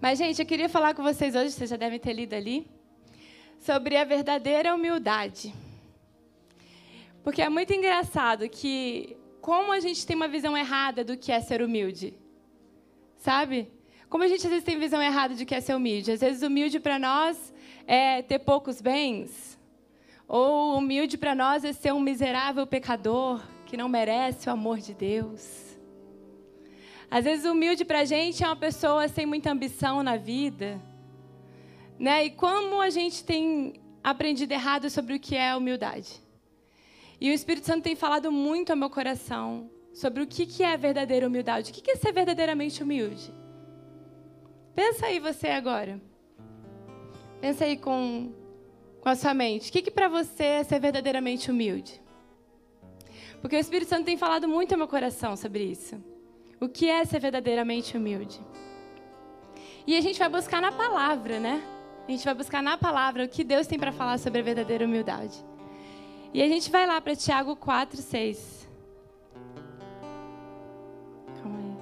Mas, gente, eu queria falar com vocês hoje, vocês já devem ter lido ali, sobre a verdadeira humildade. Porque é muito engraçado que como a gente tem uma visão errada do que é ser humilde. Sabe? Como a gente às vezes tem visão errada de que é ser humilde. Às vezes humilde para nós é ter poucos bens, ou humilde para nós é ser um miserável pecador que não merece o amor de Deus. Às vezes humilde para a gente é uma pessoa sem muita ambição na vida. Né? E como a gente tem aprendido errado sobre o que é humildade. E o Espírito Santo tem falado muito ao meu coração sobre o que é verdadeira humildade. O que é ser verdadeiramente humilde? Pensa aí você agora. Pensa aí com, com a sua mente. O que, que para você é ser verdadeiramente humilde? Porque o Espírito Santo tem falado muito ao meu coração sobre isso. O que é ser verdadeiramente humilde? E a gente vai buscar na palavra, né? A gente vai buscar na palavra o que Deus tem para falar sobre a verdadeira humildade. E a gente vai lá para Tiago 4, 6. Calma aí.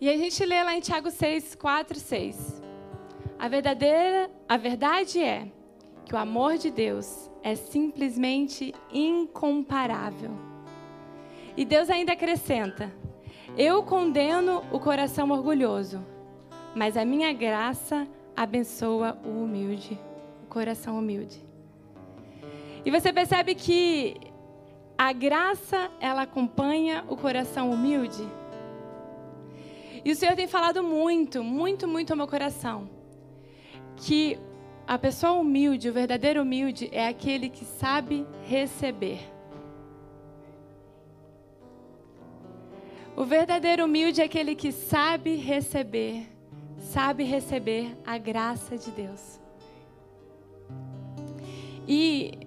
E a gente lê lá em Tiago 6, 4, 6. A verdadeira, a verdade é que o amor de Deus é simplesmente incomparável. E Deus ainda acrescenta: Eu condeno o coração orgulhoso, mas a minha graça abençoa o humilde coração humilde. E você percebe que a graça, ela acompanha o coração humilde. E o Senhor tem falado muito, muito, muito ao meu coração. Que a pessoa humilde, o verdadeiro humilde, é aquele que sabe receber. O verdadeiro humilde é aquele que sabe receber, sabe receber a graça de Deus. E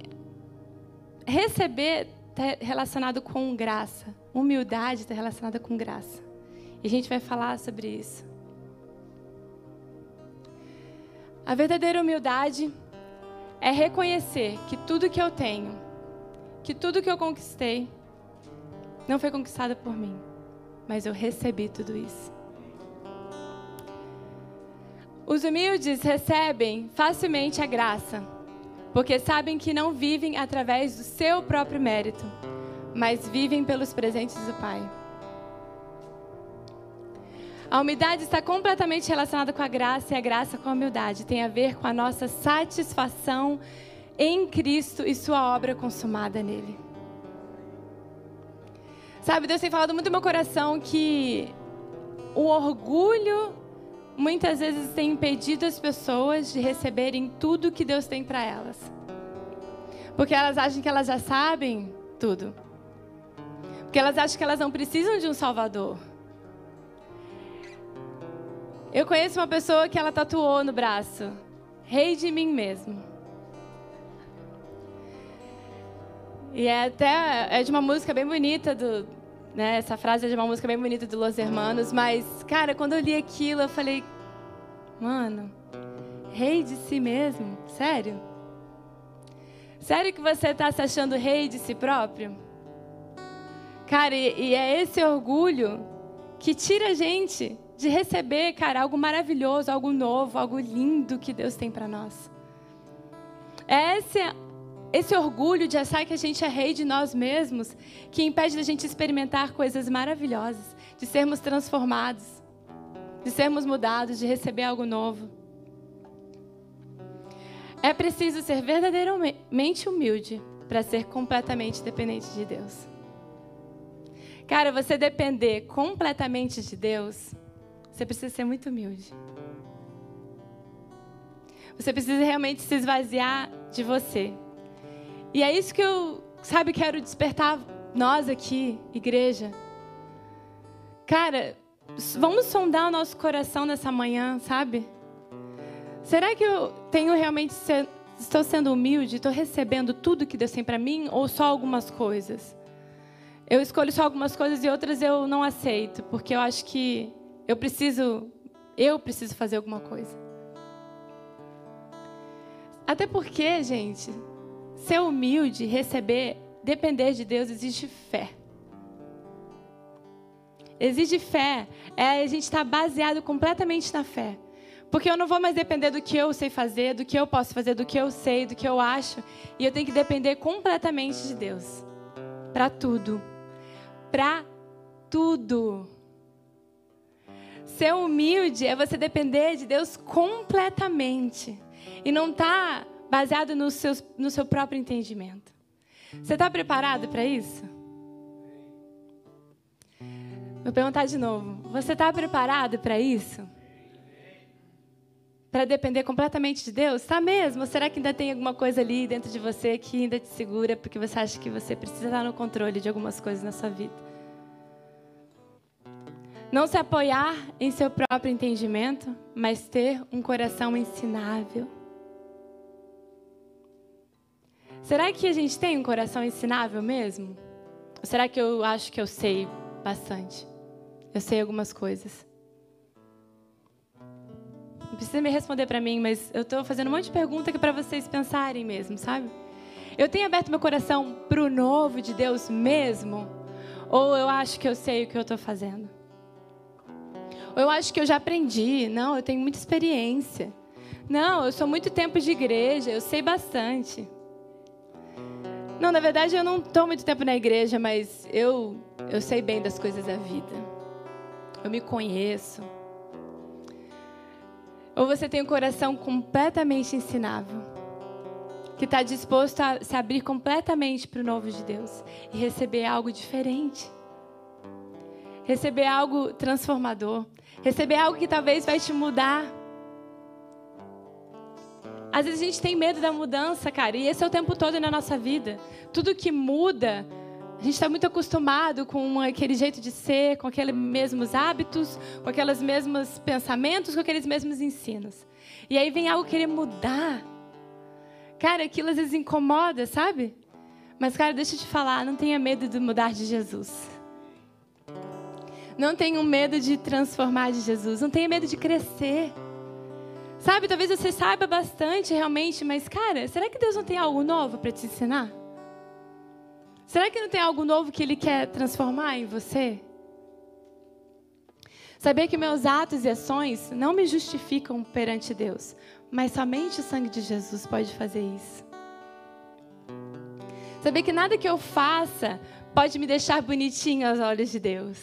receber está relacionado com graça. Humildade está relacionada com graça. E a gente vai falar sobre isso. A verdadeira humildade é reconhecer que tudo que eu tenho, que tudo que eu conquistei, não foi conquistado por mim, mas eu recebi tudo isso. Os humildes recebem facilmente a graça porque sabem que não vivem através do seu próprio mérito, mas vivem pelos presentes do Pai. A humildade está completamente relacionada com a graça e a graça com a humildade tem a ver com a nossa satisfação em Cristo e sua obra consumada nele. Sabe, Deus tem falado muito no meu coração que o orgulho muitas vezes tem impedido as pessoas de receberem tudo que Deus tem para elas. Porque elas acham que elas já sabem tudo. Porque elas acham que elas não precisam de um Salvador. Eu conheço uma pessoa que ela tatuou no braço: Rei de mim mesmo. E é até é de uma música bem bonita do, né? Essa frase é de uma música bem bonita do Los Hermanos, mas, cara, quando eu li aquilo, eu falei, mano, rei de si mesmo? Sério? Sério que você está se achando rei de si próprio? Cara, e, e é esse orgulho que tira a gente de receber, cara, algo maravilhoso, algo novo, algo lindo que Deus tem para nós. É esse esse orgulho de achar que a gente é rei de nós mesmos, que impede da gente experimentar coisas maravilhosas, de sermos transformados, de sermos mudados, de receber algo novo. É preciso ser verdadeiramente humilde para ser completamente dependente de Deus. Cara, você depender completamente de Deus, você precisa ser muito humilde. Você precisa realmente se esvaziar de você e é isso que eu, sabe, quero despertar nós aqui, igreja. Cara, vamos sondar o nosso coração nessa manhã, sabe? Será que eu tenho realmente estou sendo humilde, estou recebendo tudo que Deus tem para mim ou só algumas coisas? Eu escolho só algumas coisas e outras eu não aceito, porque eu acho que eu preciso eu preciso fazer alguma coisa. Até porque, gente, Ser humilde, receber, depender de Deus, existe fé. exige fé. É a gente estar tá baseado completamente na fé. Porque eu não vou mais depender do que eu sei fazer, do que eu posso fazer, do que eu sei, do que eu acho. E eu tenho que depender completamente de Deus. Para tudo. Para tudo. Ser humilde é você depender de Deus completamente. E não tá baseado no seu, no seu próprio entendimento. Você está preparado para isso? Vou perguntar de novo. Você está preparado para isso? Para depender completamente de Deus? Está mesmo? Ou será que ainda tem alguma coisa ali dentro de você que ainda te segura porque você acha que você precisa estar no controle de algumas coisas na sua vida? Não se apoiar em seu próprio entendimento, mas ter um coração ensinável. Será que a gente tem um coração ensinável mesmo? Ou será que eu acho que eu sei bastante? Eu sei algumas coisas. Não precisa me responder para mim, mas eu estou fazendo um monte de pergunta é para vocês pensarem mesmo, sabe? Eu tenho aberto meu coração para o novo de Deus mesmo? Ou eu acho que eu sei o que eu estou fazendo? Eu acho que eu já aprendi? Não, eu tenho muita experiência. Não, eu sou muito tempo de igreja, eu sei bastante. Não, na verdade eu não estou muito tempo na igreja, mas eu, eu sei bem das coisas da vida. Eu me conheço. Ou você tem um coração completamente ensinável, que está disposto a se abrir completamente para o novo de Deus e receber algo diferente, receber algo transformador, receber algo que talvez vai te mudar às vezes a gente tem medo da mudança, cara, e esse é o tempo todo na nossa vida. Tudo que muda, a gente está muito acostumado com aquele jeito de ser, com aqueles mesmos hábitos, com aqueles mesmos pensamentos, com aqueles mesmos ensinos. E aí vem algo querer mudar. Cara, aquilo às vezes incomoda, sabe? Mas, cara, deixa eu te falar, não tenha medo de mudar de Jesus. Não tenha medo de transformar de Jesus. Não tenha medo de crescer. Sabe, talvez você saiba bastante realmente, mas cara, será que Deus não tem algo novo para te ensinar? Será que não tem algo novo que Ele quer transformar em você? Saber que meus atos e ações não me justificam perante Deus, mas somente o sangue de Jesus pode fazer isso. Saber que nada que eu faça pode me deixar bonitinho aos olhos de Deus.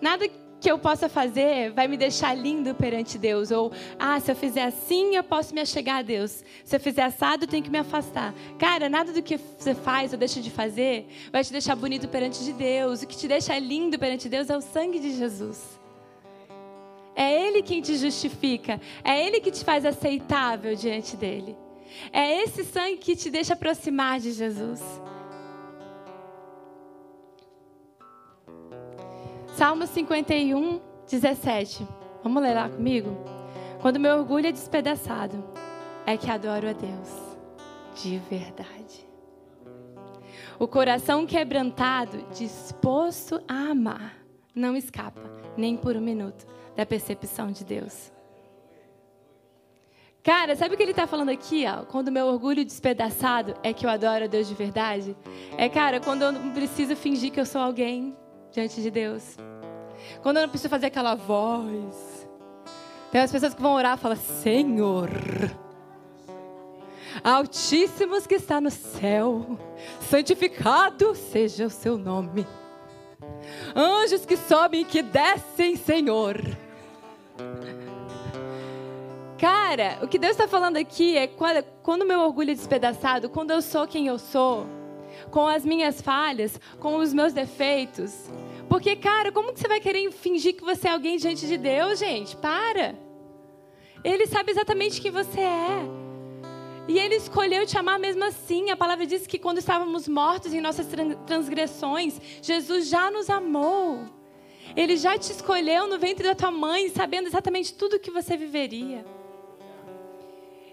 Nada que eu possa fazer vai me deixar lindo perante Deus. Ou, ah, se eu fizer assim, eu posso me achegar a Deus. Se eu fizer assado, eu tenho que me afastar. Cara, nada do que você faz ou deixa de fazer vai te deixar bonito perante de Deus. O que te deixa lindo perante Deus é o sangue de Jesus. É Ele quem te justifica. É Ele que te faz aceitável diante dele. É esse sangue que te deixa aproximar de Jesus. Salmo 51, 17. Vamos ler lá comigo? Quando meu orgulho é despedaçado, é que adoro a Deus de verdade. O coração quebrantado, disposto a amar, não escapa, nem por um minuto, da percepção de Deus. Cara, sabe o que ele está falando aqui? Ó? Quando meu orgulho despedaçado é que eu adoro a Deus de verdade. É, cara, quando eu não preciso fingir que eu sou alguém diante de Deus. Quando eu não preciso fazer aquela voz. Tem as pessoas que vão orar e falam: Senhor, Altíssimos que está no céu, santificado seja o seu nome. Anjos que sobem e que descem, Senhor. Cara, o que Deus está falando aqui é quando meu orgulho é despedaçado, quando eu sou quem eu sou, com as minhas falhas, com os meus defeitos, porque, cara, como que você vai querer fingir que você é alguém diante de Deus, gente? Para. Ele sabe exatamente quem você é. E ele escolheu te amar mesmo assim. A palavra diz que quando estávamos mortos em nossas transgressões, Jesus já nos amou. Ele já te escolheu no ventre da tua mãe, sabendo exatamente tudo que você viveria.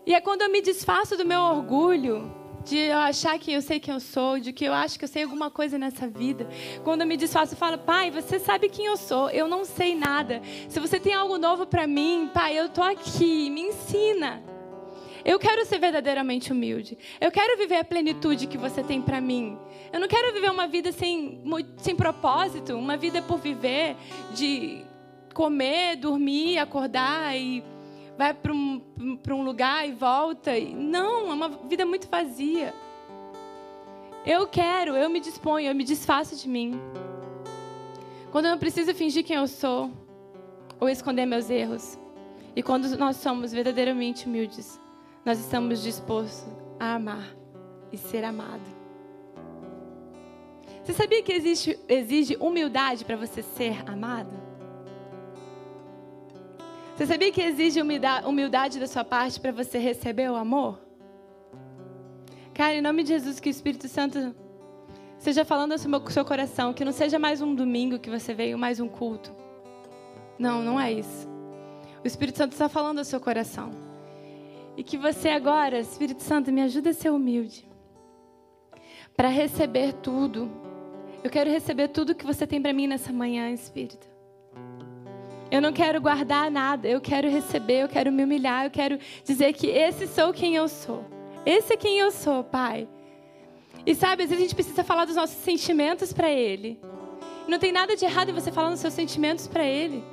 E é quando eu me desfaço do meu orgulho, de eu achar que eu sei quem eu sou, de que eu acho que eu sei alguma coisa nessa vida. Quando eu me desfaço, eu falo, pai, você sabe quem eu sou, eu não sei nada. Se você tem algo novo para mim, pai, eu tô aqui, me ensina. Eu quero ser verdadeiramente humilde. Eu quero viver a plenitude que você tem para mim. Eu não quero viver uma vida sem, sem propósito, uma vida por viver, de comer, dormir, acordar e vai para um, um lugar e volta. Não, é uma vida muito vazia. Eu quero, eu me disponho, eu me desfaço de mim. Quando eu não preciso fingir quem eu sou ou esconder meus erros. E quando nós somos verdadeiramente humildes, nós estamos dispostos a amar e ser amado. Você sabia que existe, exige humildade para você ser amado? Você sabia que exige humildade da sua parte para você receber o amor? Cara, em nome de Jesus, que o Espírito Santo seja falando ao seu coração, que não seja mais um domingo que você veio, mais um culto. Não, não é isso. O Espírito Santo está falando ao seu coração. E que você agora, Espírito Santo, me ajuda a ser humilde. Para receber tudo. Eu quero receber tudo que você tem para mim nessa manhã, Espírito. Eu não quero guardar nada, eu quero receber, eu quero me humilhar, eu quero dizer que esse sou quem eu sou. Esse é quem eu sou, Pai. E sabe, às vezes a gente precisa falar dos nossos sentimentos para Ele. Não tem nada de errado em você falar dos seus sentimentos para Ele.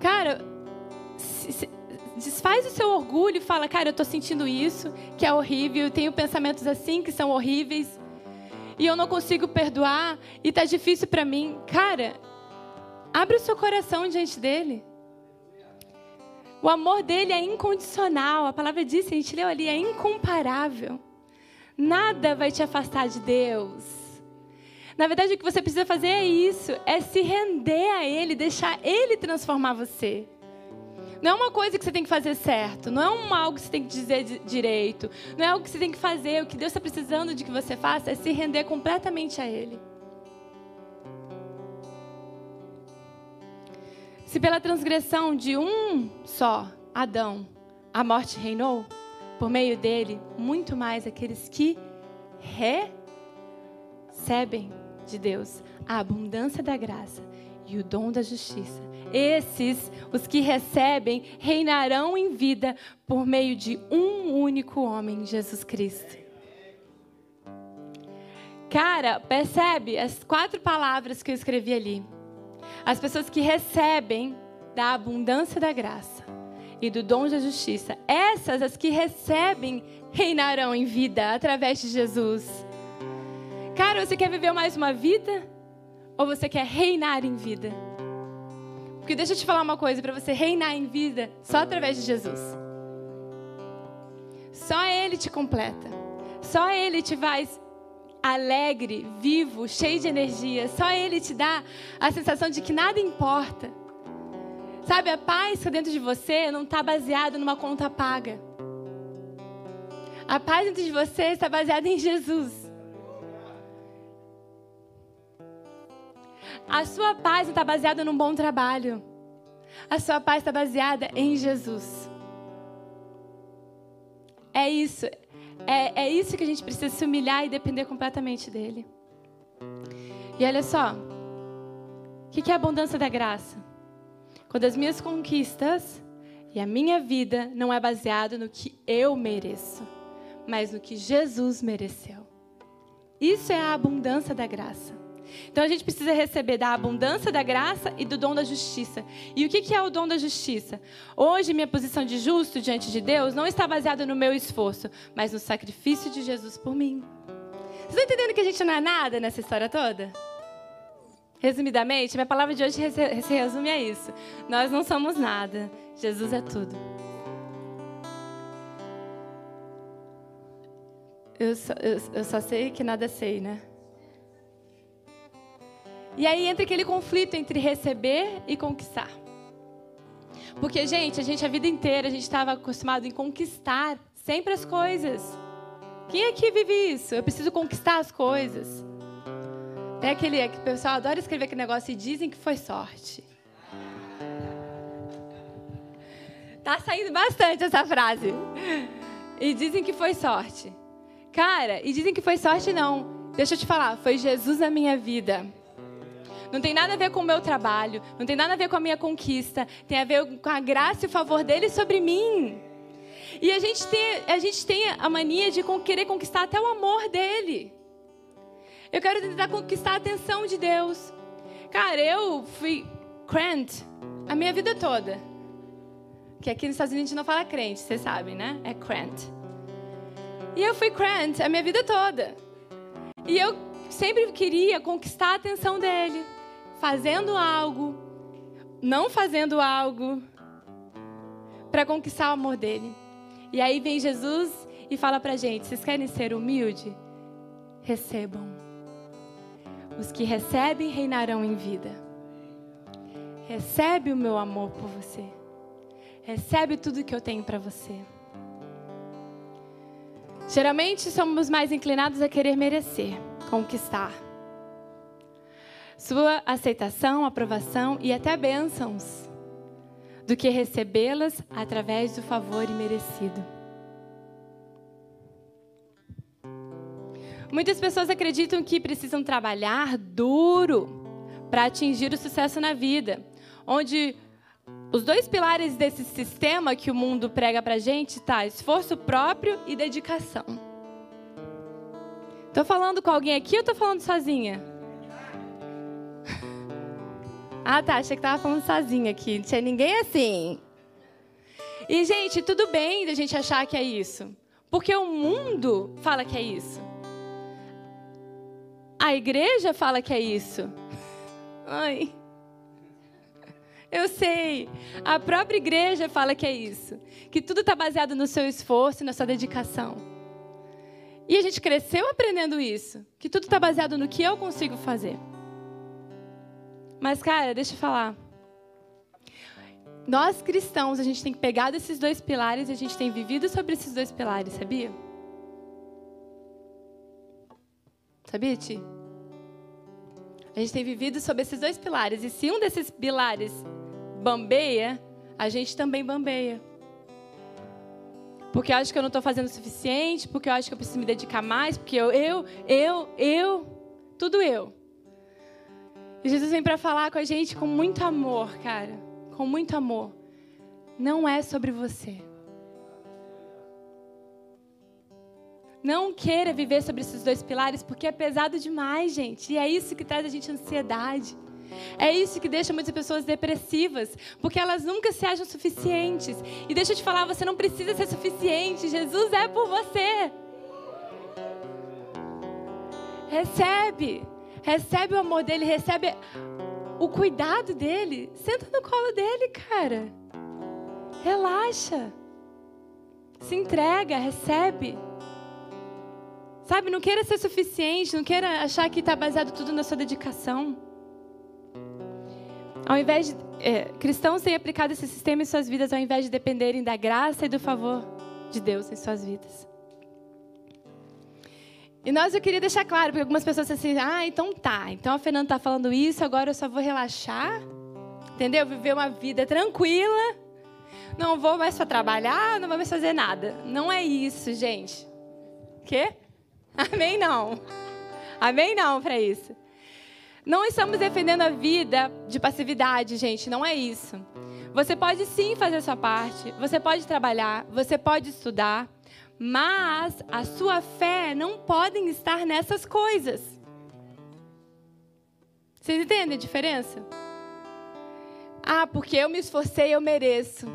Cara, se, se, desfaz o seu orgulho e fala, cara, eu estou sentindo isso, que é horrível, eu tenho pensamentos assim que são horríveis, e eu não consigo perdoar, e tá difícil para mim. Cara, abre o seu coração diante dele. O amor dele é incondicional. A palavra diz, a gente leu ali, é incomparável. Nada vai te afastar de Deus. Na verdade, o que você precisa fazer é isso: é se render a Ele, deixar Ele transformar você. Não é uma coisa que você tem que fazer certo, não é um, algo que você tem que dizer direito, não é algo que você tem que fazer. O que Deus está precisando de que você faça é se render completamente a Ele. Se pela transgressão de um só, Adão, a morte reinou, por meio dele, muito mais aqueles que recebem de Deus a abundância da graça e o dom da justiça. Esses, os que recebem, reinarão em vida por meio de um único homem, Jesus Cristo. Cara, percebe as quatro palavras que eu escrevi ali. As pessoas que recebem da abundância da graça e do dom da justiça, essas as que recebem reinarão em vida através de Jesus. Cara, você quer viver mais uma vida ou você quer reinar em vida? Porque deixa eu te falar uma coisa, para você reinar em vida, só através de Jesus. Só ele te completa. Só ele te faz alegre, vivo, cheio de energia. Só Ele te dá a sensação de que nada importa. Sabe, a paz que dentro de você não está baseada numa conta paga. A paz dentro de você está baseada em Jesus. A sua paz não está baseada num bom trabalho. A sua paz está baseada em Jesus. É isso. É, é isso que a gente precisa se humilhar e depender completamente dele. E olha só, o que é a abundância da graça? Quando as minhas conquistas e a minha vida não é baseado no que eu mereço, mas no que Jesus mereceu. Isso é a abundância da graça. Então a gente precisa receber da abundância da graça e do dom da justiça. E o que é o dom da justiça? Hoje, minha posição de justo diante de Deus não está baseada no meu esforço, mas no sacrifício de Jesus por mim. Vocês estão entendendo que a gente não é nada nessa história toda? Resumidamente, minha palavra de hoje se resume a isso. Nós não somos nada, Jesus é tudo. Eu só, eu, eu só sei que nada sei, né? E aí entra aquele conflito entre receber e conquistar. Porque, gente, a gente a vida inteira a gente estava acostumado em conquistar sempre as coisas. Quem aqui vive isso? Eu preciso conquistar as coisas. Tem aquele, o pessoal adora escrever aquele negócio e dizem que foi sorte. Tá saindo bastante essa frase. E dizem que foi sorte. Cara, e dizem que foi sorte não. Deixa eu te falar, foi Jesus na minha vida. Não tem nada a ver com o meu trabalho, não tem nada a ver com a minha conquista, tem a ver com a graça e o favor dele sobre mim. E a gente tem, a, gente tem a mania de querer conquistar até o amor dele. Eu quero tentar conquistar a atenção de Deus. Cara, eu fui crente a minha vida toda. Que aqui nos Estados Unidos a gente não fala crente, vocês sabem, né? É crente. E eu fui crente a minha vida toda. E eu sempre queria conquistar a atenção dele, fazendo algo, não fazendo algo, para conquistar o amor dele. E aí vem Jesus e fala pra gente: vocês querem ser humilde? Recebam. Os que recebem reinarão em vida. Recebe o meu amor por você. Recebe tudo que eu tenho para você. Geralmente somos mais inclinados a querer merecer, conquistar. Sua aceitação, aprovação e até bênçãos, do que recebê-las através do favor imerecido. Muitas pessoas acreditam que precisam trabalhar duro para atingir o sucesso na vida, onde os dois pilares desse sistema que o mundo prega pra gente tá esforço próprio e dedicação. Tô falando com alguém aqui ou tô falando sozinha? Ah, tá, achei que tava falando sozinha aqui, não tinha ninguém assim. E gente, tudo bem da gente achar que é isso, porque o mundo fala que é isso. A igreja fala que é isso. Ai. Eu sei. A própria igreja fala que é isso. Que tudo está baseado no seu esforço e na sua dedicação. E a gente cresceu aprendendo isso. Que tudo está baseado no que eu consigo fazer. Mas, cara, deixa eu falar. Nós cristãos, a gente tem pegado esses dois pilares e a gente tem vivido sobre esses dois pilares, sabia? Sabia, Ti? A gente tem vivido sobre esses dois pilares. E se um desses pilares bambeia, a gente também bambeia. Porque eu acho que eu não estou fazendo o suficiente, porque eu acho que eu preciso me dedicar mais, porque eu, eu, eu, eu, tudo eu. E Jesus vem para falar com a gente com muito amor, cara, com muito amor. Não é sobre você. Não queira viver sobre esses dois pilares, porque é pesado demais, gente. E é isso que traz a gente ansiedade. É isso que deixa muitas pessoas depressivas, porque elas nunca se acham suficientes. E deixa eu te falar, você não precisa ser suficiente, Jesus é por você. Recebe, recebe o amor dele, recebe o cuidado dele. Senta no colo dele, cara. Relaxa. Se entrega, recebe. Sabe, não queira ser suficiente, não queira achar que está baseado tudo na sua dedicação. Ao invés de é, cristãos têm aplicado esse sistema em suas vidas ao invés de dependerem da graça e do favor de Deus em suas vidas. E nós eu queria deixar claro, porque algumas pessoas assim, ah, então tá, então a Fernanda está falando isso, agora eu só vou relaxar, entendeu? Viver uma vida tranquila, não vou mais para trabalhar, não vou mais fazer nada. Não é isso, gente. Quê? Amém não. Amém não para isso. Não estamos defendendo a vida de passividade, gente, não é isso. Você pode sim fazer a sua parte, você pode trabalhar, você pode estudar, mas a sua fé não pode estar nessas coisas. Vocês entendem a diferença? Ah, porque eu me esforcei, eu mereço.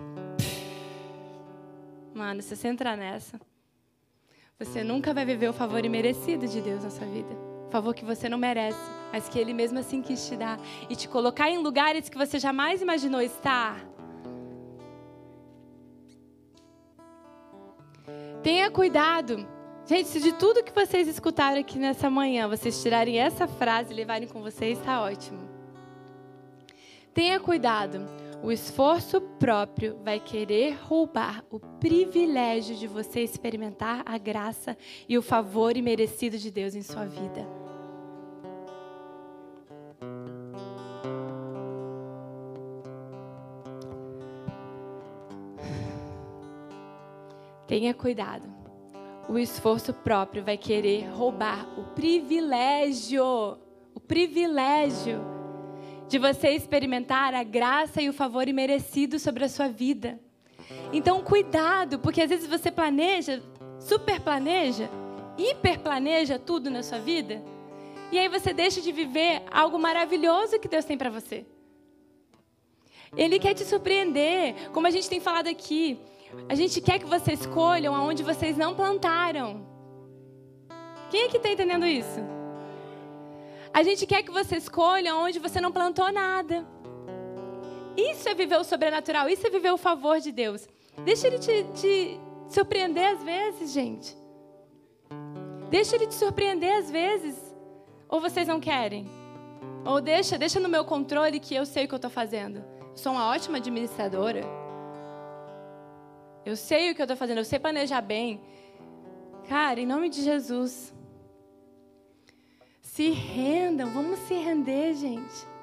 Mano, se você entrar nessa, você nunca vai viver o favor imerecido de Deus na sua vida. O favor que você não merece mas que Ele mesmo assim quis te dar e te colocar em lugares que você jamais imaginou estar. Tenha cuidado. Gente, se de tudo que vocês escutaram aqui nessa manhã, vocês tirarem essa frase e levarem com vocês, está ótimo. Tenha cuidado. O esforço próprio vai querer roubar o privilégio de você experimentar a graça e o favor imerecido de Deus em sua vida. Tenha cuidado. O esforço próprio vai querer roubar o privilégio, o privilégio de você experimentar a graça e o favor imerecido sobre a sua vida. Então, cuidado, porque às vezes você planeja, super planeja, hiper planeja tudo na sua vida, e aí você deixa de viver algo maravilhoso que Deus tem para você. Ele quer te surpreender, como a gente tem falado aqui. A gente quer que vocês escolham aonde vocês não plantaram. Quem é que está entendendo isso? A gente quer que você escolha onde você não plantou nada. Isso é viver o sobrenatural, isso é viver o favor de Deus. Deixa ele te, te surpreender às vezes, gente. Deixa ele te surpreender às vezes. Ou vocês não querem? Ou deixa, deixa no meu controle que eu sei o que eu estou fazendo. sou uma ótima administradora. Eu sei o que eu estou fazendo, eu sei planejar bem. Cara, em nome de Jesus. Se rendam, vamos se render, gente.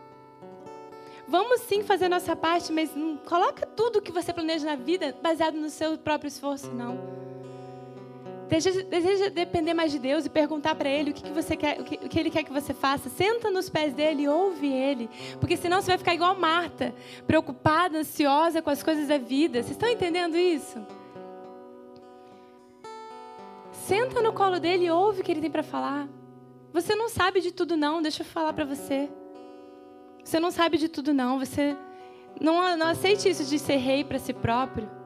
Vamos sim fazer nossa parte, mas não coloca tudo que você planeja na vida baseado no seu próprio esforço, não. Deseja, deseja depender mais de Deus e perguntar para Ele o que, que você quer, o que, o que Ele quer que você faça. Senta nos pés dele e ouve Ele, porque senão você vai ficar igual Marta, preocupada, ansiosa com as coisas da vida. Vocês estão entendendo isso? Senta no colo dele e ouve o que Ele tem para falar. Você não sabe de tudo, não. Deixa eu falar para você. Você não sabe de tudo, não. Você não, não aceite isso de ser rei para si próprio.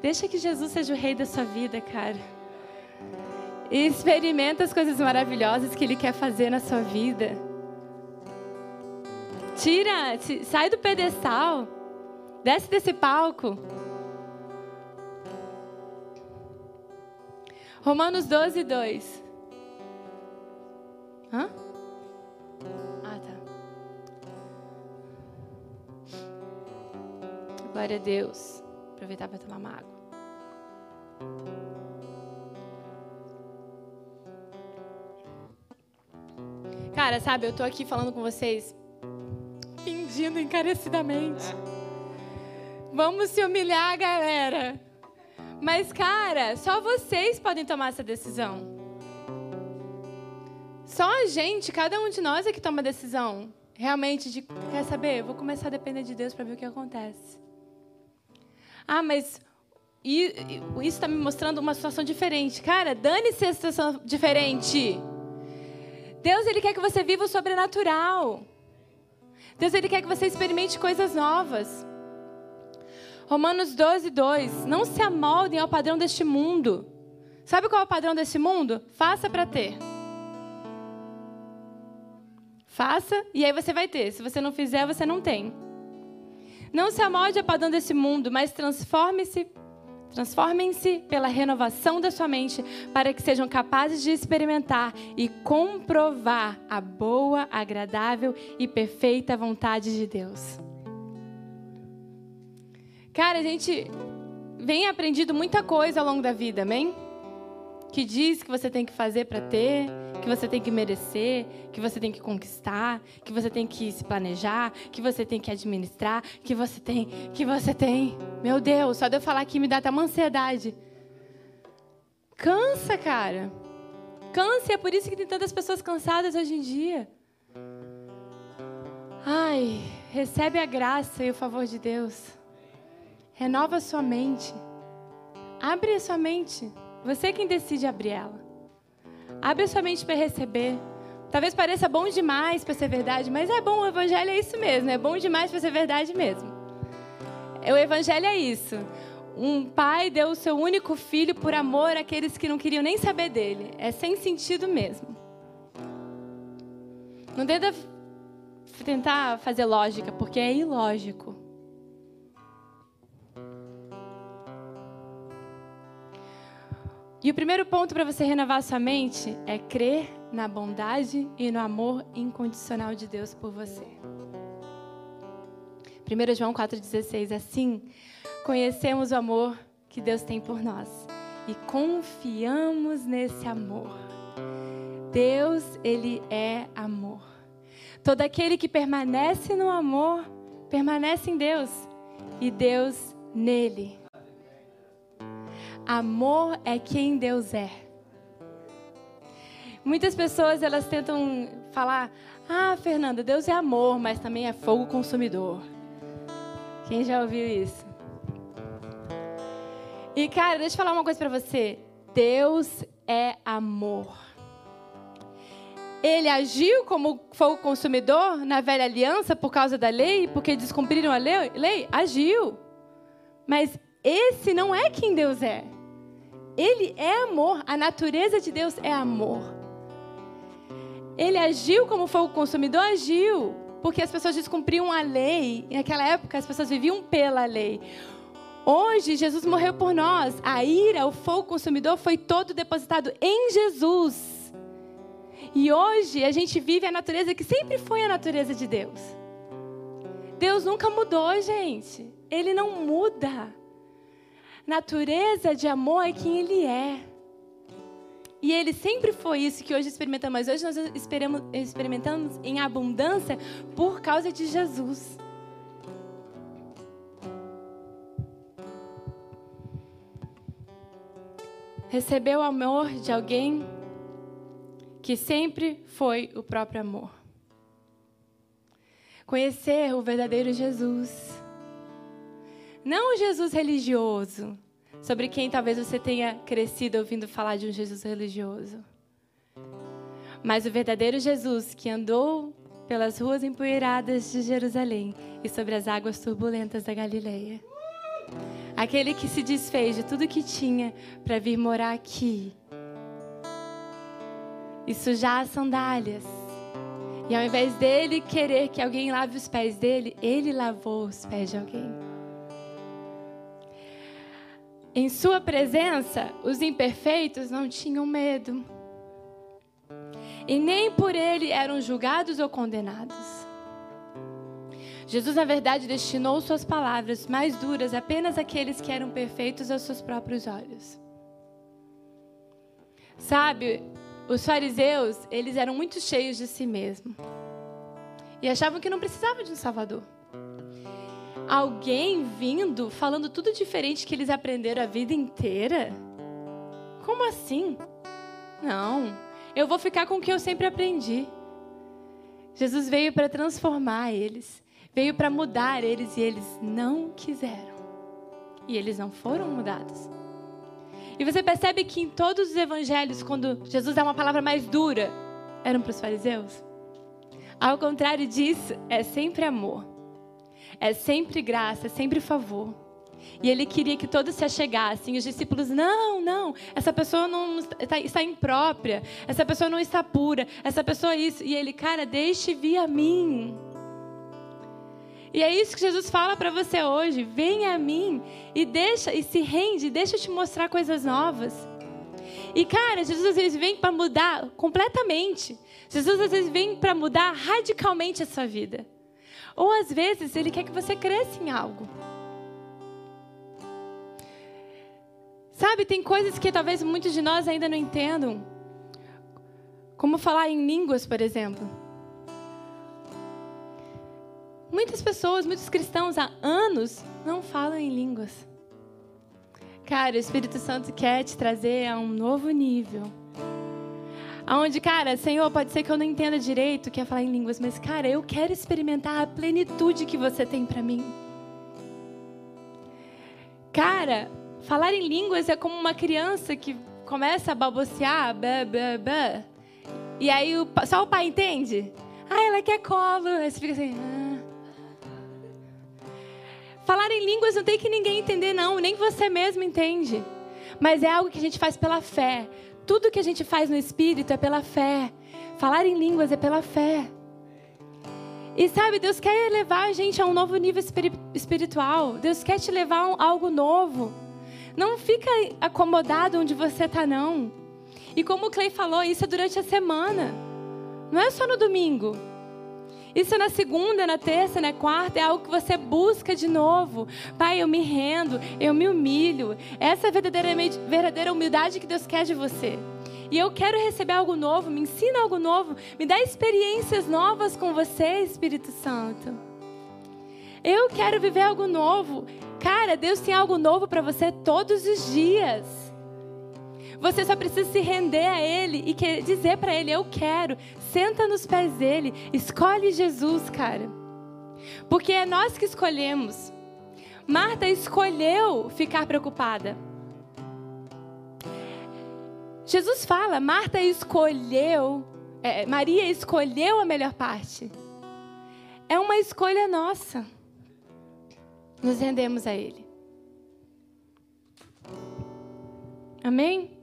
Deixa que Jesus seja o rei da sua vida, cara. E experimenta as coisas maravilhosas que Ele quer fazer na sua vida. Tira, sai do pedestal. Desce desse palco. Romanos 12, 2. Hã? Ah, tá. Glória a Deus. Aproveitar para tomar uma água. Cara, sabe, eu tô aqui falando com vocês, fingindo encarecidamente. Vamos se humilhar, galera. Mas, cara, só vocês podem tomar essa decisão. Só a gente, cada um de nós é que toma a decisão. Realmente, de, quer saber? Eu vou começar a depender de Deus para ver o que acontece. Ah, mas isso está me mostrando uma situação diferente. Cara, dane-se a situação diferente. Deus, Ele quer que você viva o sobrenatural. Deus, Ele quer que você experimente coisas novas. Romanos 12, 2. Não se amoldem ao padrão deste mundo. Sabe qual é o padrão deste mundo? Faça para ter. Faça e aí você vai ter. Se você não fizer, você não tem. Não se amolde ao padrão desse mundo, mas transforme-se Transformem-se pela renovação da sua mente para que sejam capazes de experimentar e comprovar a boa, agradável e perfeita vontade de Deus. Cara, a gente vem aprendido muita coisa ao longo da vida, amém? que diz que você tem que fazer para ter, que você tem que merecer, que você tem que conquistar, que você tem que se planejar, que você tem que administrar, que você tem, que você tem. Meu Deus, só de eu falar aqui me dá até uma ansiedade. Cansa, cara. Cansa, é por isso que tem tantas pessoas cansadas hoje em dia. Ai, recebe a graça e o favor de Deus. Renova sua mente. Abre a sua mente. Você é quem decide abrir ela. Abre a sua mente para receber. Talvez pareça bom demais para ser verdade, mas é bom, o evangelho é isso mesmo, é bom demais para ser verdade mesmo. O evangelho é isso. Um pai deu o seu único filho por amor àqueles que não queriam nem saber dele. É sem sentido mesmo. Não tenta tentar fazer lógica, porque é ilógico. E o primeiro ponto para você renovar sua mente é crer na bondade e no amor incondicional de Deus por você. 1 João 4,16 Assim, conhecemos o amor que Deus tem por nós e confiamos nesse amor. Deus, Ele é amor. Todo aquele que permanece no amor, permanece em Deus e Deus nele. Amor é quem Deus é. Muitas pessoas elas tentam falar: "Ah, Fernanda, Deus é amor, mas também é fogo consumidor". Quem já ouviu isso? E cara, deixa eu falar uma coisa para você. Deus é amor. Ele agiu como fogo consumidor na velha aliança por causa da lei, porque descumpriram a lei? lei? Agiu. Mas esse não é quem Deus é. Ele é amor. A natureza de Deus é amor. Ele agiu como fogo consumidor? Agiu. Porque as pessoas descumpriam a lei. Naquela época, as pessoas viviam pela lei. Hoje, Jesus morreu por nós. A ira, o fogo consumidor, foi todo depositado em Jesus. E hoje a gente vive a natureza que sempre foi a natureza de Deus. Deus nunca mudou, gente. Ele não muda. Natureza de amor é quem Ele é. E Ele sempre foi isso que hoje experimentamos. Mas hoje nós experimentamos em abundância por causa de Jesus. Recebeu o amor de alguém que sempre foi o próprio amor. Conhecer o verdadeiro Jesus. Não o Jesus religioso, sobre quem talvez você tenha crescido ouvindo falar de um Jesus religioso. Mas o verdadeiro Jesus que andou pelas ruas empoeiradas de Jerusalém e sobre as águas turbulentas da Galileia. Aquele que se desfez de tudo que tinha para vir morar aqui e sujar as sandálias. E ao invés dele querer que alguém lave os pés dele, ele lavou os pés de alguém. Em sua presença, os imperfeitos não tinham medo. E nem por ele eram julgados ou condenados. Jesus, na verdade, destinou suas palavras mais duras apenas àqueles que eram perfeitos aos seus próprios olhos. Sabe, os fariseus, eles eram muito cheios de si mesmos. E achavam que não precisavam de um Salvador. Alguém vindo falando tudo diferente que eles aprenderam a vida inteira? Como assim? Não, eu vou ficar com o que eu sempre aprendi. Jesus veio para transformar eles, veio para mudar eles e eles não quiseram. E eles não foram mudados. E você percebe que em todos os evangelhos, quando Jesus dá uma palavra mais dura, eram para os fariseus? Ao contrário disso, é sempre amor. É sempre graça, é sempre favor. E ele queria que todos se achegassem. Os discípulos, não, não, essa pessoa não está, está imprópria, essa pessoa não está pura, essa pessoa isso. E ele, cara, deixe vir a mim. E é isso que Jesus fala para você hoje. Venha a mim e deixa e se rende, deixa eu te mostrar coisas novas. E cara, Jesus às vezes vem para mudar completamente. Jesus às vezes vem para mudar radicalmente a sua vida. Ou às vezes ele quer que você cresça em algo. Sabe, tem coisas que talvez muitos de nós ainda não entendam. Como falar em línguas, por exemplo. Muitas pessoas, muitos cristãos há anos não falam em línguas. Cara, o Espírito Santo quer te trazer a um novo nível. Aonde, cara, Senhor, pode ser que eu não entenda direito o que é falar em línguas, mas, cara, eu quero experimentar a plenitude que você tem para mim. Cara, falar em línguas é como uma criança que começa a balbuciar, blá, blá, blá, e aí o, só o pai entende. Ah, ela quer colo. Aí você fica assim. Ah. Falar em línguas não tem que ninguém entender, não, nem você mesmo entende. Mas é algo que a gente faz pela fé. Tudo que a gente faz no Espírito é pela fé. Falar em línguas é pela fé. E sabe, Deus quer levar a gente a um novo nível espiritual. Deus quer te levar a algo novo. Não fica acomodado onde você está, não. E como o Clay falou, isso é durante a semana. Não é só no domingo. Isso é na segunda, na terça, na quarta, é algo que você busca de novo. Pai, eu me rendo, eu me humilho. Essa é a verdadeira, verdadeira humildade que Deus quer de você. E eu quero receber algo novo, me ensina algo novo, me dá experiências novas com você, Espírito Santo. Eu quero viver algo novo. Cara, Deus tem algo novo para você todos os dias. Você só precisa se render a Ele e dizer para Ele: Eu quero. Senta nos pés dele. Escolhe Jesus, cara. Porque é nós que escolhemos. Marta escolheu ficar preocupada. Jesus fala, Marta escolheu, é, Maria escolheu a melhor parte. É uma escolha nossa. Nos rendemos a Ele. Amém?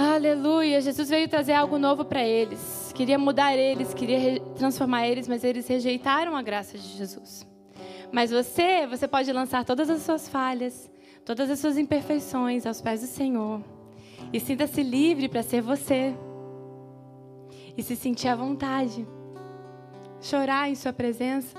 Aleluia. Jesus veio trazer algo novo para eles. Queria mudar eles, queria transformar eles, mas eles rejeitaram a graça de Jesus. Mas você, você pode lançar todas as suas falhas, todas as suas imperfeições aos pés do Senhor. E sinta-se livre para ser você. E se sentir à vontade. Chorar em Sua presença.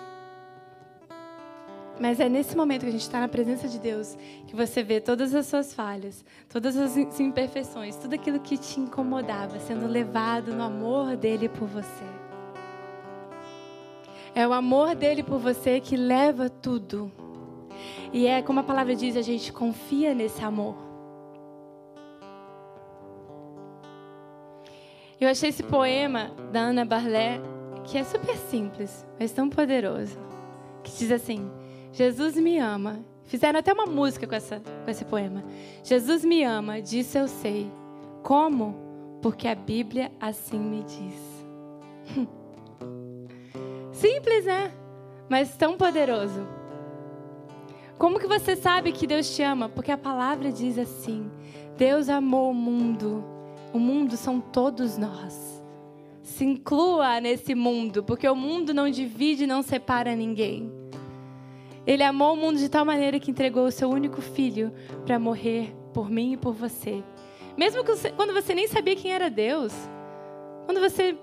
Mas é nesse momento que a gente está na presença de Deus que você vê todas as suas falhas, todas as imperfeições, tudo aquilo que te incomodava sendo levado no amor dele por você. É o amor dele por você que leva tudo. E é como a palavra diz, a gente confia nesse amor. Eu achei esse poema da Ana Barlé que é super simples, mas tão poderoso. Que diz assim: Jesus me ama. Fizeram até uma música com, essa, com esse poema. Jesus me ama, disso eu sei. Como? Porque a Bíblia assim me diz. Simples, né? Mas tão poderoso. Como que você sabe que Deus te ama? Porque a palavra diz assim: Deus amou o mundo. O mundo são todos nós. Se inclua nesse mundo, porque o mundo não divide, não separa ninguém. Ele amou o mundo de tal maneira que entregou o seu único filho para morrer por mim e por você. Mesmo você, quando você nem sabia quem era Deus, quando você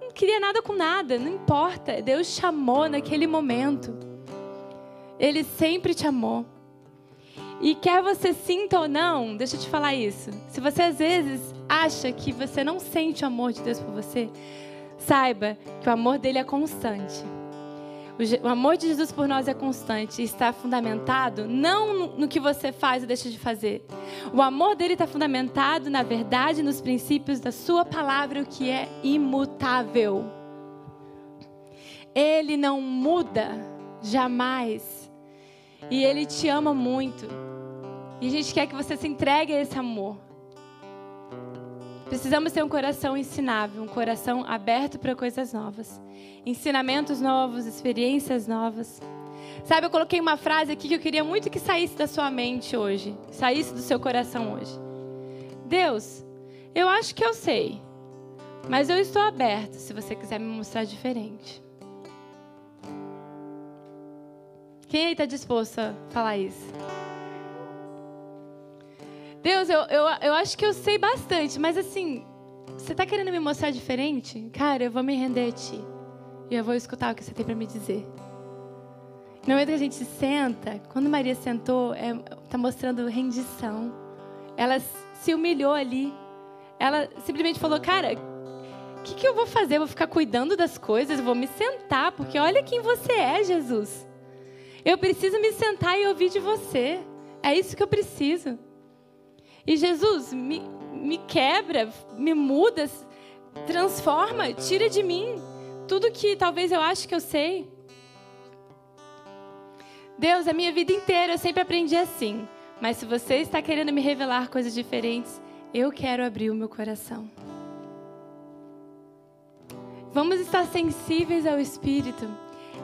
não queria nada com nada, não importa. Deus chamou naquele momento. Ele sempre te amou. E quer você sinta ou não, deixa eu te falar isso. Se você às vezes acha que você não sente o amor de Deus por você, saiba que o amor dele é constante. O amor de Jesus por nós é constante e está fundamentado não no que você faz ou deixa de fazer. O amor dele está fundamentado na verdade, nos princípios da sua palavra, o que é imutável. Ele não muda jamais. E ele te ama muito. E a gente quer que você se entregue a esse amor. Precisamos ter um coração ensinável, um coração aberto para coisas novas, ensinamentos novos, experiências novas. Sabe, eu coloquei uma frase aqui que eu queria muito que saísse da sua mente hoje, saísse do seu coração hoje. Deus, eu acho que eu sei, mas eu estou aberto se você quiser me mostrar diferente. Quem aí está disposto a falar isso? Deus, eu, eu, eu acho que eu sei bastante, mas assim, você está querendo me mostrar diferente? Cara, eu vou me render a ti. E eu vou escutar o que você tem para me dizer. No momento que a gente senta, quando Maria sentou, está é, mostrando rendição. Ela se humilhou ali. Ela simplesmente falou: Cara, o que, que eu vou fazer? Eu vou ficar cuidando das coisas? Eu vou me sentar, porque olha quem você é, Jesus. Eu preciso me sentar e ouvir de você. É isso que eu preciso. E Jesus, me, me quebra, me muda, transforma, tira de mim tudo que talvez eu ache que eu sei. Deus, a minha vida inteira eu sempre aprendi assim. Mas se você está querendo me revelar coisas diferentes, eu quero abrir o meu coração. Vamos estar sensíveis ao Espírito.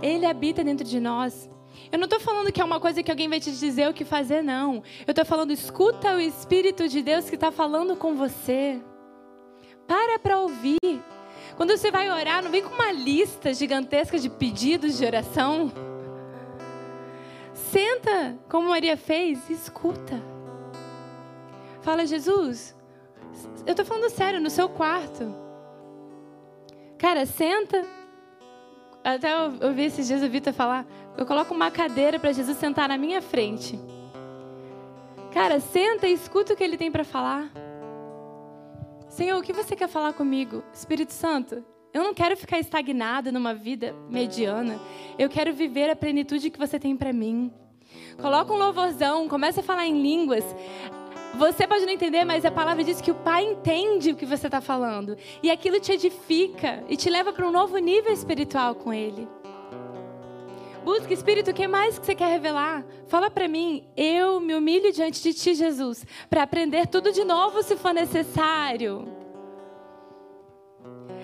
Ele habita dentro de nós. Eu não estou falando que é uma coisa que alguém vai te dizer o que fazer, não. Eu estou falando, escuta o Espírito de Deus que está falando com você. Para para ouvir. Quando você vai orar, não vem com uma lista gigantesca de pedidos de oração. Senta, como Maria fez, e escuta. Fala, Jesus, eu estou falando sério, no seu quarto. Cara, senta. Até eu ouvi esses dias o Vitor falar: eu coloco uma cadeira para Jesus sentar na minha frente. Cara, senta e escuta o que ele tem para falar. Senhor, o que você quer falar comigo? Espírito Santo, eu não quero ficar estagnada numa vida mediana. Eu quero viver a plenitude que você tem para mim. Coloca um louvorzão, começa a falar em línguas. Você pode não entender, mas a palavra diz que o Pai entende o que você está falando. E aquilo te edifica e te leva para um novo nível espiritual com Ele. Busca, Espírito, o que mais que você quer revelar? Fala para mim. Eu me humilho diante de Ti, Jesus, para aprender tudo de novo se for necessário.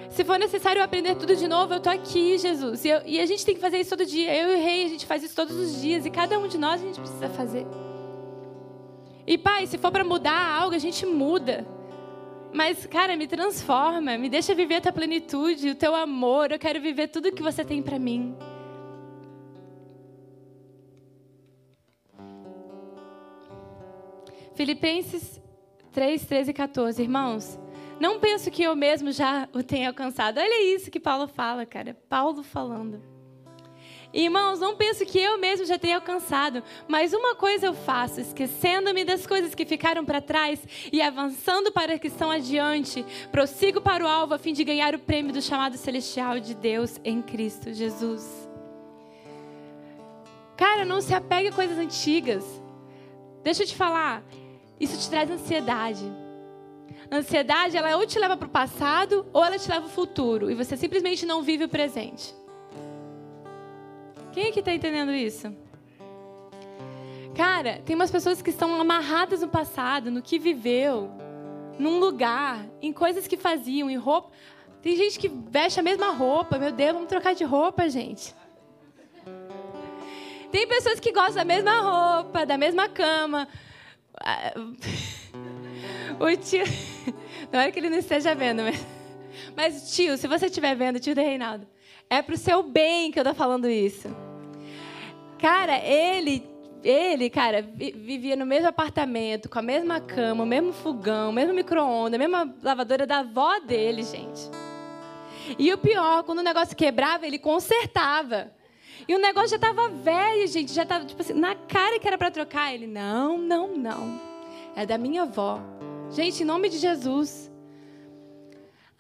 Se for necessário aprender tudo de novo, eu estou aqui, Jesus. E, eu, e, a gente tem que fazer isso todo dia. Eu e o Rei, a gente faz isso todos os dias. E cada um de nós a gente precisa fazer. E, Pai, se for para mudar algo, a gente muda. Mas, cara, me transforma, me deixa viver a tua plenitude, o teu amor. Eu quero viver tudo que você tem para mim. Filipenses 3, 13 e 14. Irmãos, não penso que eu mesmo já o tenha alcançado. Olha isso que Paulo fala, cara. Paulo falando. Irmãos, não penso que eu mesmo já tenha alcançado, mas uma coisa eu faço, esquecendo-me das coisas que ficaram para trás e avançando para as que estão adiante, prossigo para o alvo a fim de ganhar o prêmio do chamado celestial de Deus em Cristo Jesus. Cara, não se apegue a coisas antigas. Deixa eu te falar, isso te traz ansiedade. Ansiedade, ela ou te leva para o passado ou ela te leva para o futuro. E você simplesmente não vive o presente. Quem é que está entendendo isso? Cara, tem umas pessoas que estão amarradas no passado, no que viveu, num lugar, em coisas que faziam, em roupa. Tem gente que veste a mesma roupa. Meu Deus, vamos trocar de roupa, gente. Tem pessoas que gostam da mesma roupa, da mesma cama. O tio. Não é que ele não esteja vendo, mas. Mas, tio, se você estiver vendo, tio de Reinaldo, é pro seu bem que eu tô falando isso. Cara, ele, ele, cara, vivia no mesmo apartamento, com a mesma cama, o mesmo fogão, o mesmo micro-ondas, a mesma lavadora da avó dele, gente. E o pior, quando o negócio quebrava, ele consertava. E o negócio já estava velho, gente, já estava tipo assim, na cara que era para trocar. Ele, não, não, não. É da minha avó. Gente, em nome de Jesus.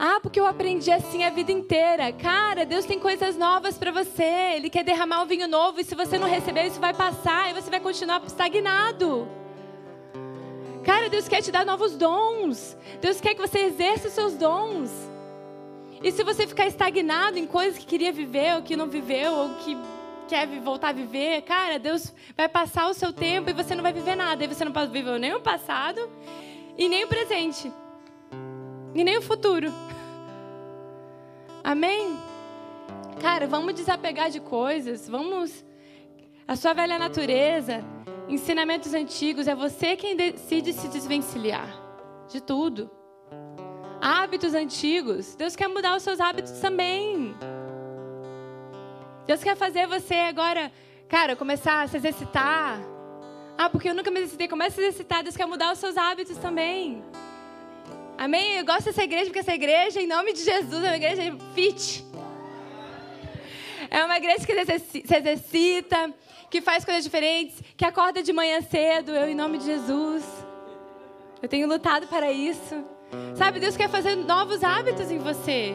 Ah, porque eu aprendi assim a vida inteira. Cara, Deus tem coisas novas para você. Ele quer derramar um vinho novo e se você não receber, isso vai passar e você vai continuar estagnado. Cara, Deus quer te dar novos dons. Deus quer que você exerça os seus dons. E se você ficar estagnado em coisas que queria viver ou que não viveu ou que quer voltar a viver, cara, Deus vai passar o seu tempo e você não vai viver nada. E você não pode viver nem o passado e nem o presente. E nem o futuro. Amém? Cara, vamos desapegar de coisas, vamos. A sua velha natureza, ensinamentos antigos, é você quem decide se desvencilhar de tudo. Hábitos antigos, Deus quer mudar os seus hábitos também. Deus quer fazer você agora, cara, começar a se exercitar. Ah, porque eu nunca me exercitei. Comece a se exercitar. Deus quer mudar os seus hábitos também. Amém? Eu gosto dessa igreja porque essa igreja, em nome de Jesus, é uma igreja fit. É uma igreja que se exercita, que faz coisas diferentes, que acorda de manhã cedo. Eu, em nome de Jesus. Eu tenho lutado para isso. Sabe, Deus quer fazer novos hábitos em você.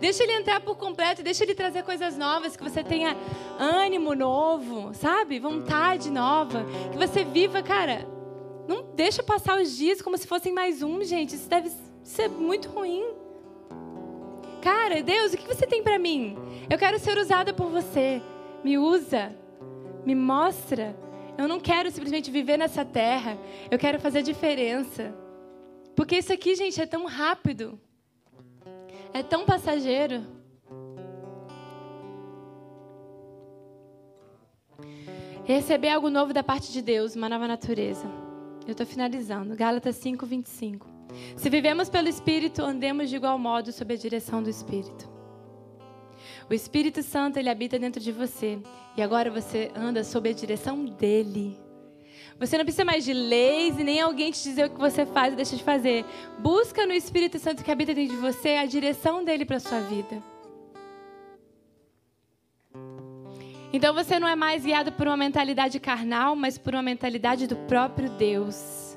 Deixa ele entrar por completo, deixa ele trazer coisas novas, que você tenha ânimo novo, sabe? Vontade nova, que você viva, cara, não deixa passar os dias como se fossem mais um, gente. Isso deve ser muito ruim. Cara, Deus, o que você tem para mim? Eu quero ser usada por você. Me usa. Me mostra. Eu não quero simplesmente viver nessa terra. Eu quero fazer diferença. Porque isso aqui, gente, é tão rápido. É tão passageiro. Receber algo novo da parte de Deus, uma nova natureza. Eu estou finalizando. Gálatas 5, 25. Se vivemos pelo Espírito, andemos de igual modo sob a direção do Espírito. O Espírito Santo, ele habita dentro de você. E agora você anda sob a direção dele. Você não precisa mais de leis e nem alguém te dizer o que você faz ou deixa de fazer. Busca no Espírito Santo que habita dentro de você a direção dele para sua vida. Então você não é mais guiado por uma mentalidade carnal, mas por uma mentalidade do próprio Deus.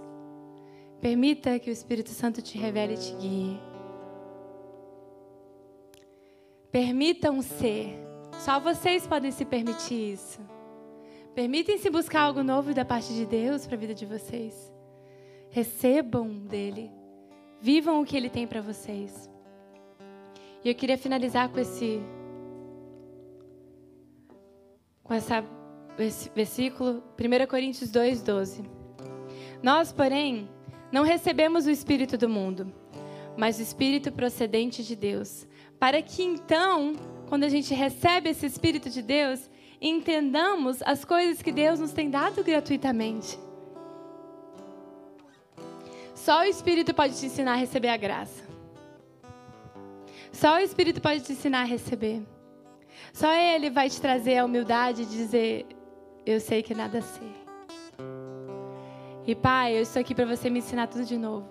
Permita que o Espírito Santo te revele e te guie. Permitam ser. Só vocês podem se permitir isso. Permitem-se buscar algo novo da parte de Deus para a vida de vocês. Recebam dele. Vivam o que ele tem para vocês. E eu queria finalizar com esse com esse versículo, 1 Coríntios 2, 12. Nós, porém, não recebemos o Espírito do mundo, mas o Espírito procedente de Deus, para que então, quando a gente recebe esse Espírito de Deus, entendamos as coisas que Deus nos tem dado gratuitamente. Só o Espírito pode te ensinar a receber a graça. Só o Espírito pode te ensinar a receber. Só Ele vai te trazer a humildade de dizer: Eu sei que nada sei. E Pai, eu estou aqui para você me ensinar tudo de novo.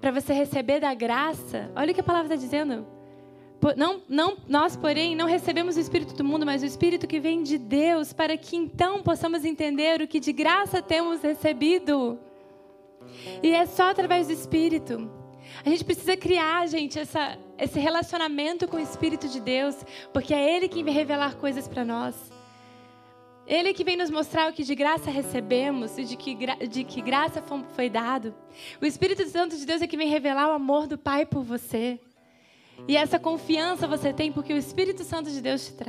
Para você receber da graça. Olha o que a palavra está dizendo. Não, não, nós, porém, não recebemos o Espírito do mundo, mas o Espírito que vem de Deus, para que então possamos entender o que de graça temos recebido. E é só através do Espírito. A gente precisa criar, gente, essa, esse relacionamento com o Espírito de Deus, porque é Ele quem vem revelar coisas para nós. Ele que vem nos mostrar o que de graça recebemos e de que, de que graça foi dado. O Espírito Santo de Deus é que vem revelar o amor do Pai por você. E essa confiança você tem porque o Espírito Santo de Deus te traz.